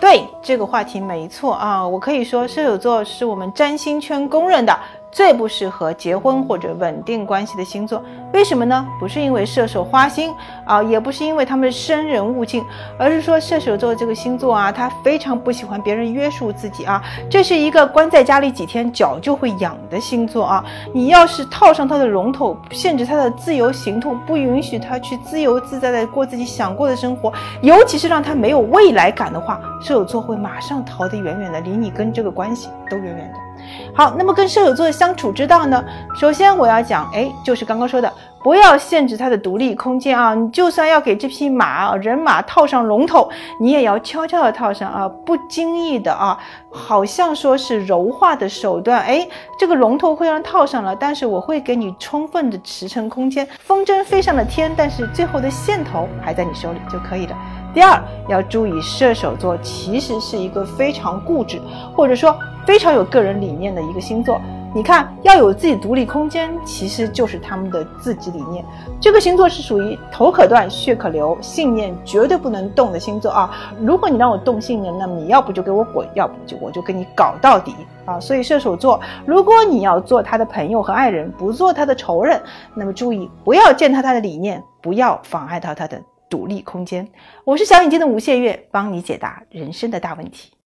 对这个话题没错啊，我可以说射手座是我们占星圈公认的。最不适合结婚或者稳定关系的星座，为什么呢？不是因为射手花心啊，也不是因为他们生人勿近，而是说射手座这个星座啊，他非常不喜欢别人约束自己啊，这是一个关在家里几天脚就会痒的星座啊。你要是套上他的龙头，限制他的自由行动，不允许他去自由自在的过自己想过的生活，尤其是让他没有未来感的话，射手座会马上逃得远远的，离你跟这个关系都远远的。好，那么跟射手座相相处之道呢？首先我要讲，哎，就是刚刚说的，不要限制他的独立空间啊。你就算要给这匹马人马套上龙头，你也要悄悄的套上啊，不经意的啊，好像说是柔化的手段。哎，这个龙头会让套上了，但是我会给你充分的驰骋空间，风筝飞上了天，但是最后的线头还在你手里就可以了。第二，要注意射手座其实是一个非常固执，或者说。非常有个人理念的一个星座，你看要有自己独立空间，其实就是他们的自己理念。这个星座是属于头可断血可流，信念绝对不能动的星座啊！如果你让我动信念，那么你要不就给我滚，要不就我就跟你搞到底啊！所以射手座，如果你要做他的朋友和爱人，不做他的仇人，那么注意不要践踏他的理念，不要妨碍到他的独立空间。我是小眼睛的吴谢月，帮你解答人生的大问题。